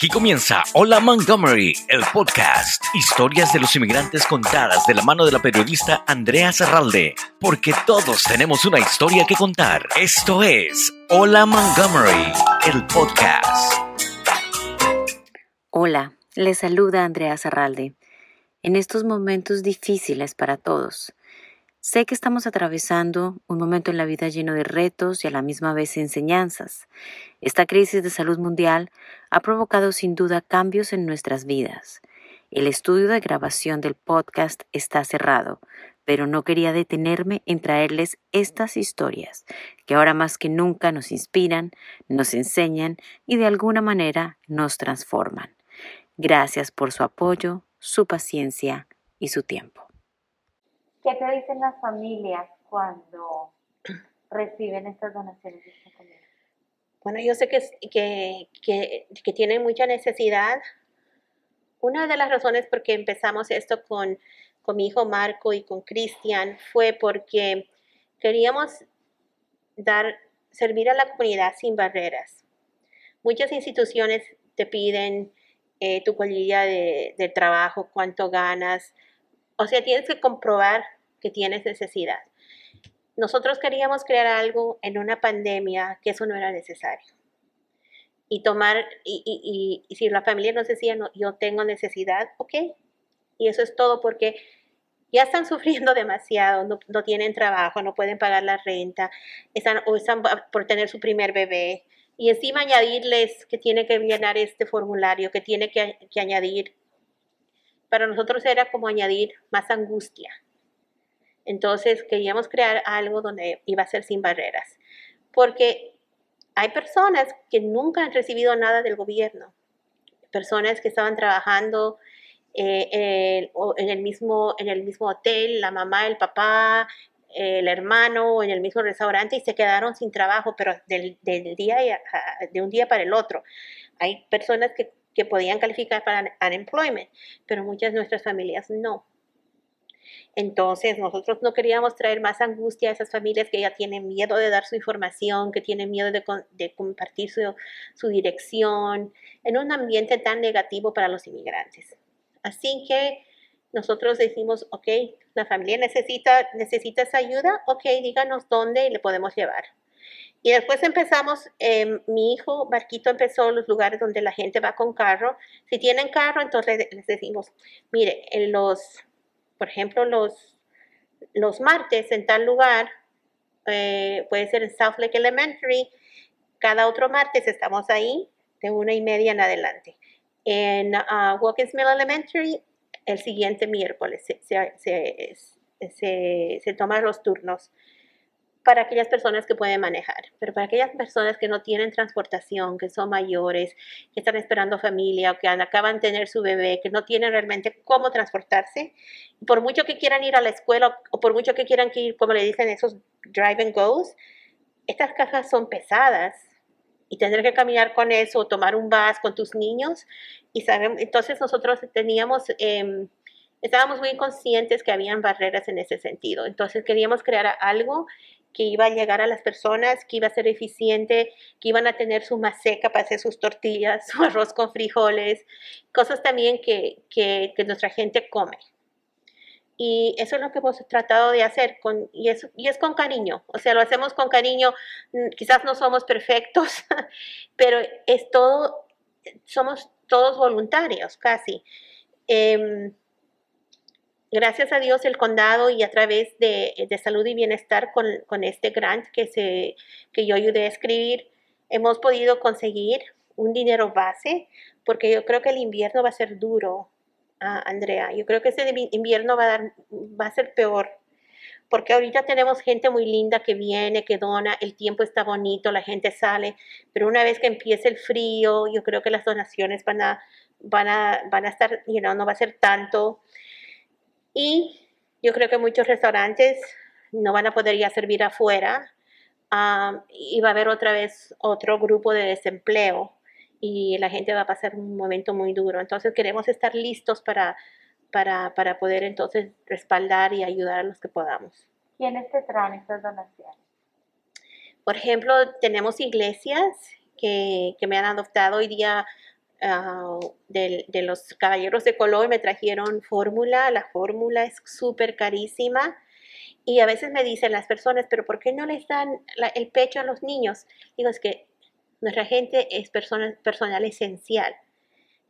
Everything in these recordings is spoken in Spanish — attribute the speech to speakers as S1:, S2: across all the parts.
S1: Aquí comienza Hola Montgomery, el podcast. Historias de los inmigrantes contadas de la mano de la periodista Andrea Zarralde. Porque todos tenemos una historia que contar. Esto es Hola Montgomery, el podcast.
S2: Hola, les saluda Andrea Zarralde. En estos momentos difíciles para todos, Sé que estamos atravesando un momento en la vida lleno de retos y a la misma vez enseñanzas. Esta crisis de salud mundial ha provocado sin duda cambios en nuestras vidas. El estudio de grabación del podcast está cerrado, pero no quería detenerme en traerles estas historias que ahora más que nunca nos inspiran, nos enseñan y de alguna manera nos transforman. Gracias por su apoyo, su paciencia y su tiempo.
S3: ¿Qué te dicen las familias cuando reciben estas donaciones de esta?
S4: Bueno, yo sé que, que, que, que tienen mucha necesidad. Una de las razones por qué empezamos esto con, con mi hijo Marco y con Cristian fue porque queríamos dar, servir a la comunidad sin barreras. Muchas instituciones te piden eh, tu colilla de, de trabajo, cuánto ganas, o sea, tienes que comprobar que tienes necesidad. Nosotros queríamos crear algo en una pandemia que eso no era necesario. Y tomar, y, si la familia nos decía, no, yo tengo necesidad, ok. Y eso es todo porque ya están sufriendo demasiado, no, tienen trabajo, no pueden pagar la renta, están, o están por tener su primer bebé. Y encima añadirles que tiene que llenar este formulario, que tiene que, que añadir para nosotros era como añadir más angustia. Entonces queríamos crear algo donde iba a ser sin barreras, porque hay personas que nunca han recibido nada del gobierno, personas que estaban trabajando eh, en, el mismo, hotel, la mamá, el papá, el hermano, en el mismo restaurante y se quedaron sin trabajo, pero del, del día, de un día para el otro. Hay personas que que podían calificar para unemployment, pero muchas de nuestras familias no. Entonces, nosotros no queríamos traer más angustia a esas familias que ya tienen miedo de dar su información, que tienen miedo de, compartir su, dirección, en un ambiente tan negativo para los inmigrantes. Así que nosotros decimos, ok, la familia necesita, necesita esa ayuda, ok, díganos dónde le podemos llevar. Y después empezamos, em, mi hijo Marquito empezó los lugares donde la gente va con carro. Si tienen carro, entonces les decimos, mire, en los, por ejemplo, los, los martes en tal lugar, eh, puede ser en South Lake Elementary, cada otro martes estamos ahí de una y media en adelante. En uh, Mill Elementary, el siguiente miércoles se, se, se, se toman los turnos para aquellas personas que pueden manejar, pero para aquellas personas que no tienen transportación, que son mayores, que están esperando familia o que acaban de tener su bebé, que no tienen realmente cómo transportarse, por mucho que quieran ir a la escuela o por mucho que quieran ir, como le dicen esos drive and goes, estas cajas son pesadas y tener que caminar con eso o tomar un bus con tus niños y sabemos, entonces nosotros teníamos... Eh, estábamos muy conscientes que habían barreras en ese sentido. Entonces queríamos crear algo que iba a llegar a las personas, que iba a ser eficiente, que iban a tener su maseca para hacer sus tortillas, su arroz con frijoles, cosas también que, que, nuestra gente come. Y eso es lo que hemos tratado de hacer, con, y, es, y es con cariño, o sea, lo hacemos con cariño, mm, quizás no somos perfectos, pero es todo, somos todos voluntarios casi. Eh, gracias a Dios el condado y a través de, salud y bienestar con, este grant que, se, que yo ayudé a escribir, hemos podido conseguir un dinero base, porque yo creo que el invierno va a ser duro, ah, Andrea. Yo creo que ese invierno va a, dar, va a ser peor, porque ahorita tenemos gente muy linda que viene, que dona, el tiempo está bonito, la gente sale, pero una vez que empiece el frío, yo creo que las donaciones van a, van a, van a estar, you know, no va a ser tanto. Y yo creo que muchos restaurantes no van a poder ya servir afuera y va a haber otra vez otro grupo de desempleo y la gente va a pasar un momento muy duro. Entonces queremos estar listos para, para, para poder entonces respaldar y ayudar a los que podamos.
S3: ¿Quiénes te traen estas donaciones?
S4: Por ejemplo, tenemos iglesias que, que me han adoptado hoy día ah, de los caballeros de color me trajeron fórmula. La fórmula es súper carísima. Y a veces me dicen las personas, pero ¿por qué no les dan el pecho a los niños? Digo, es que nuestra gente es persona, personal esencial.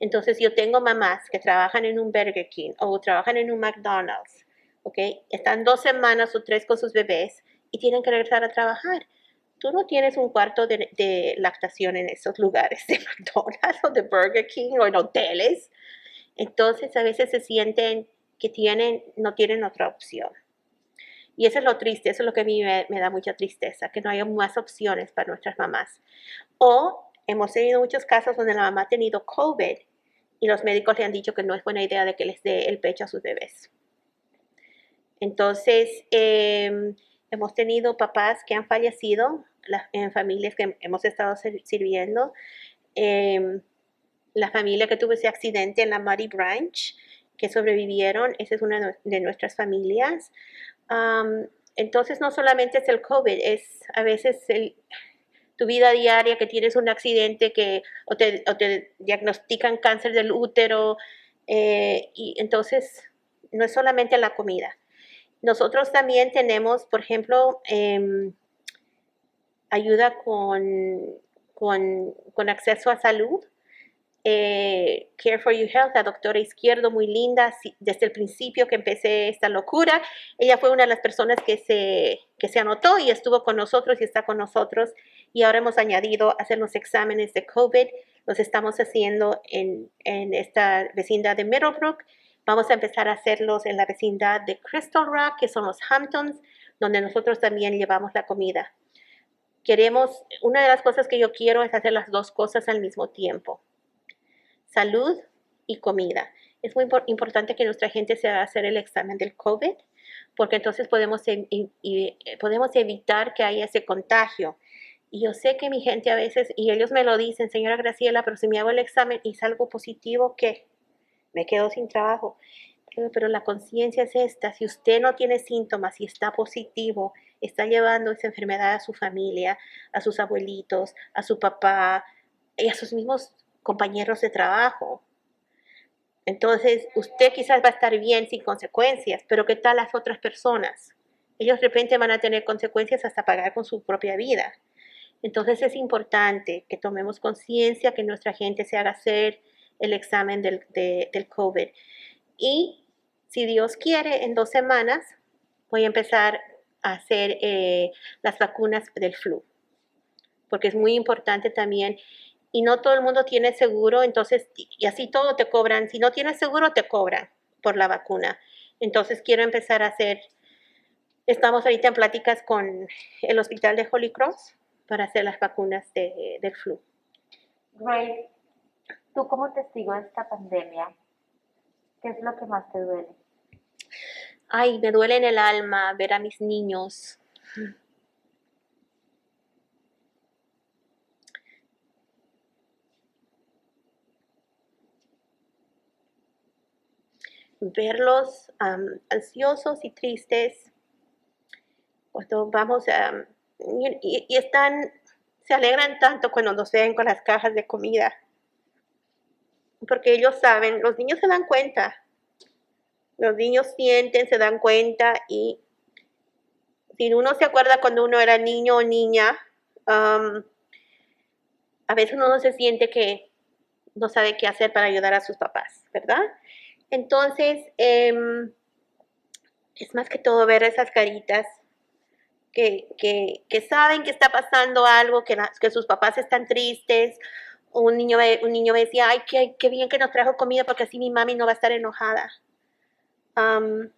S4: Entonces yo tengo mamás que trabajan en un Burger King o trabajan en un McDonald's, ¿ok? Están dos semanas o tres con sus bebés y tienen que regresar a trabajar. Tú no tienes un cuarto de, lactación en esos lugares de McDonald's o de Burger King o en hoteles. Entonces a veces se sienten que tienen, no tienen otra opción. Y eso es lo triste, eso es lo que a mí me, da mucha tristeza, que no haya más opciones para nuestras mamás. O hemos tenido muchos casos donde la mamá ha tenido COVID y los médicos le han dicho que no es buena idea de que les dé el pecho a sus bebés. Entonces, eh, hemos tenido papás que han fallecido la- en familias que hemos estado sir- sirviendo. Eh, la familia que tuvo ese accidente en la Muddy Branch, que sobrevivieron, esa es una de- nuestras familias. Am, entonces, no solamente es el COVID, es a veces el, tu vida diaria, que tienes un accidente que o te, o te diagnostican cáncer del útero. eh, y entonces, no es solamente la comida. Nosotros también tenemos, por ejemplo, em, ayuda con, con, acceso a salud. Eh, Care for Your Health, la doctora Izquierdo, muy linda, desde el principio que empecé esta locura. Ella fue una de las personas que se, que se anotó y estuvo con nosotros y está con nosotros. Y ahora hemos añadido hacer los exámenes de COVID. Los estamos haciendo en, en esta vecindad de Middlebrook. Vamos a empezar a hacerlos en la vecindad de Crystal Rock, que son los Hamptons, donde nosotros también llevamos la comida. Queremos, una de las cosas que yo quiero es hacer las dos cosas al mismo tiempo salud y comida. Es muy impor- importante que nuestra gente se haga hacer el examen del COVID, porque entonces podemos, eh, podemos evitar que haya ese contagio. Y yo sé que mi gente a veces, y ellos me lo dicen, señora Graciela, pero si me hago el examen y salgo positivo, ¿qué? Me quedo sin trabajo. Pero la conciencia es esta, si usted no tiene síntomas y está positivo, está llevando esa enfermedad a su familia, a sus abuelitos, a su papá y a sus mismos compañeros de trabajo. Entonces, usted quizás va a estar bien sin consecuencias, pero ¿qué tal las otras personas? Ellos de repente van a tener consecuencias hasta pagar con su propia vida. Entonces es importante que tomemos conciencia, que nuestra gente se haga hacer el examen del, de- del COVID. Y si Dios quiere, en dos semanas voy a empezar hacer eh, las vacunas del flu, porque es muy importante también y no todo el mundo tiene seguro, entonces, y así todo te cobran. Si no tienes seguro, te cobran por la vacuna. Entonces, quiero empezar a hacer, estamos ahorita en pláticas con el hospital de Holy Cross para hacer las vacunas de- del flu.
S3: Grace, tú como testigo de esta pandemia, ¿qué es lo que más te duele?
S4: Ay, me duele en el alma ver a mis niños. Verlos am, ansiosos y tristes cuando vamos a... y- y están, se alegran tanto cuando nos ven con las cajas de comida. Porque ellos saben, los niños se dan cuenta. Los niños sienten, se dan cuenta y si uno se acuerda cuando uno era niño o niña, am, a veces uno se siente que no sabe qué hacer para ayudar a sus papás, ¿verdad? Entonces, em, es más que todo ver esas caritas que, que, que saben que está pasando algo, que, que sus papás están tristes. Un niño, un niño me decía, ay, qué, qué bien que nos trajo comida porque así mi mami no va a estar enojada. Am,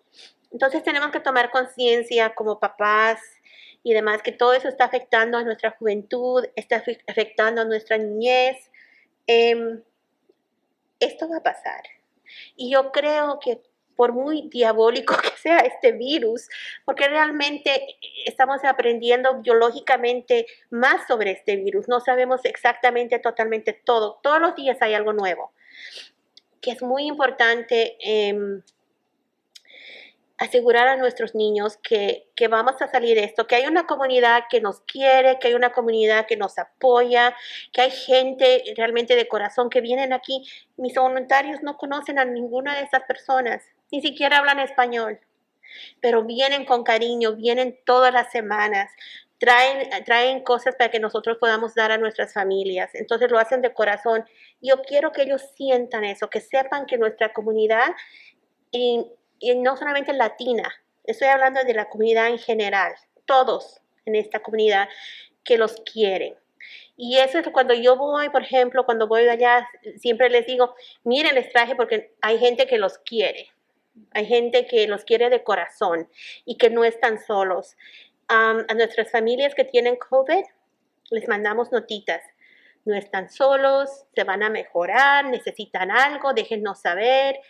S4: entonces tenemos que tomar conciencia como papás y demás que todo eso está afectando a nuestra juventud, está afe- afectando a nuestra niñez. Em, esto va a pasar. Y yo creo que por muy diabólico que sea este virus, porque realmente estamos aprendiendo biológicamente más sobre este virus, no sabemos exactamente totalmente todo, todos los días hay algo nuevo, que es muy importante em, asegurar a nuestros niños que, que, vamos a salir de esto, que hay una comunidad que nos quiere, que hay una comunidad que nos apoya, que hay gente realmente de corazón que vienen aquí. Mis voluntarios no conocen a ninguna de esas personas, ni siquiera hablan español, pero vienen con cariño, vienen todas las semanas, traen, traen cosas para que nosotros podamos dar a nuestras familias. Entonces lo hacen de corazón. Yo quiero que ellos sientan eso, que sepan que nuestra comunidad... y no solamente latina, estoy hablando de la comunidad en general, todos en esta comunidad que los quieren. Y eso es cuando yo voy, por ejemplo, cuando voy allá, siempre les digo, miren, les traje porque hay gente que los quiere. Hay gente que los quiere de corazón y que no están solos. a nuestras familias que tienen COVID, les mandamos notitas. No están solos, se van a mejorar, necesitan algo, déjennos saber.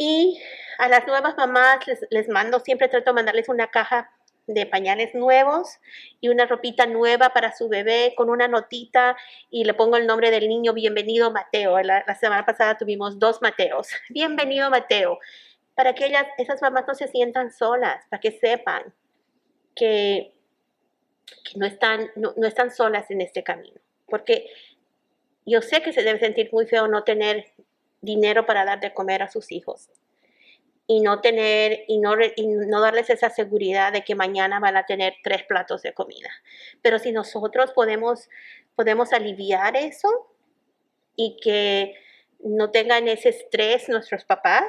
S4: Y a las nuevas mamás les, mando, siempre trato de mandarles una caja de pañales nuevos y una ropita nueva para su bebé con una notita y le pongo el nombre del niño, bienvenido Mateo. La, semana pasada tuvimos dos Mateos. Bienvenido Mateo. Para que ellas, esas mamás no se sientan solas, para que sepan que, no, están, no, no están solas en este camino. Porque yo sé que se debe sentir muy feo no tener dinero para dar de comer a sus hijos y no tener y no, no darles esa seguridad de que mañana van a tener tres platos de comida. Pero si nosotros podemos, podemos aliviar eso y que no tengan ese estrés nuestros papás,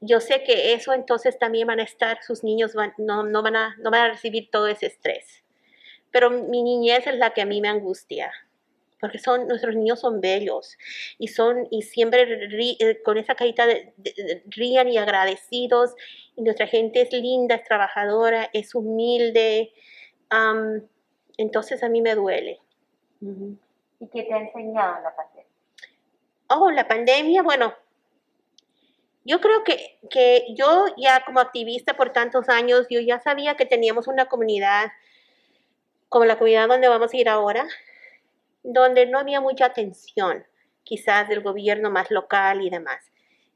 S4: yo sé que eso entonces también van a estar, sus niños no, no, van a, no van a recibir todo ese estrés. Pero mi niñez es la que a mí me angustia porque son, nuestros niños son bellos y son, y siempre eh, con esa carita de, rían y agradecidos, y nuestra gente es linda, es trabajadora, es humilde, entonces a mí me duele.
S3: ¿Y qué te ha enseñado la pandemia?
S4: Oh, la pandemia, bueno, yo creo que, que, yo ya como activista por tantos años, yo ya sabía que teníamos una comunidad como la comunidad donde vamos a ir ahora, donde no había mucha atención, quizás del gobierno más local y demás.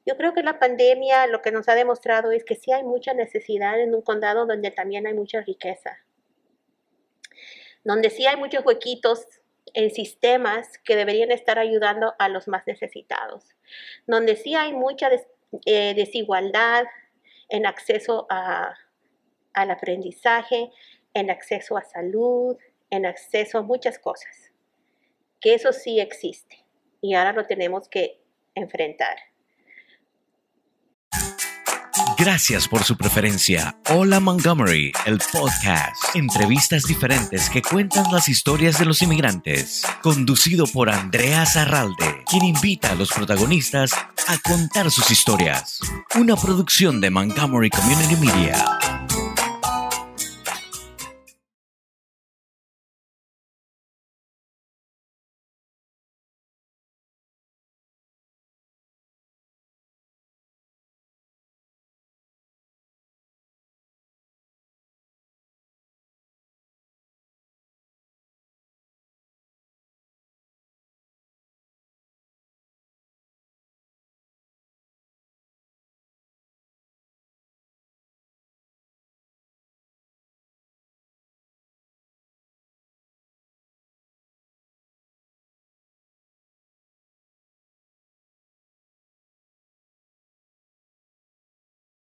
S4: Yo creo que la pandemia lo que nos ha demostrado es que sí hay mucha necesidad en un condado donde también hay mucha riqueza, donde sí hay muchos huequitos en sistemas que deberían estar ayudando a los más necesitados, donde sí hay mucha eh, desigualdad en acceso al aprendizaje, en acceso a salud, en acceso a muchas cosas que eso sí existe y ahora lo tenemos que enfrentar.
S1: Gracias por su preferencia. Hola Montgomery, el podcast. Entrevistas diferentes que cuentan las historias de los inmigrantes. Conducido por Andrea Zarralde, quien invita a los protagonistas a contar sus historias. Una producción de Montgomery Community Media.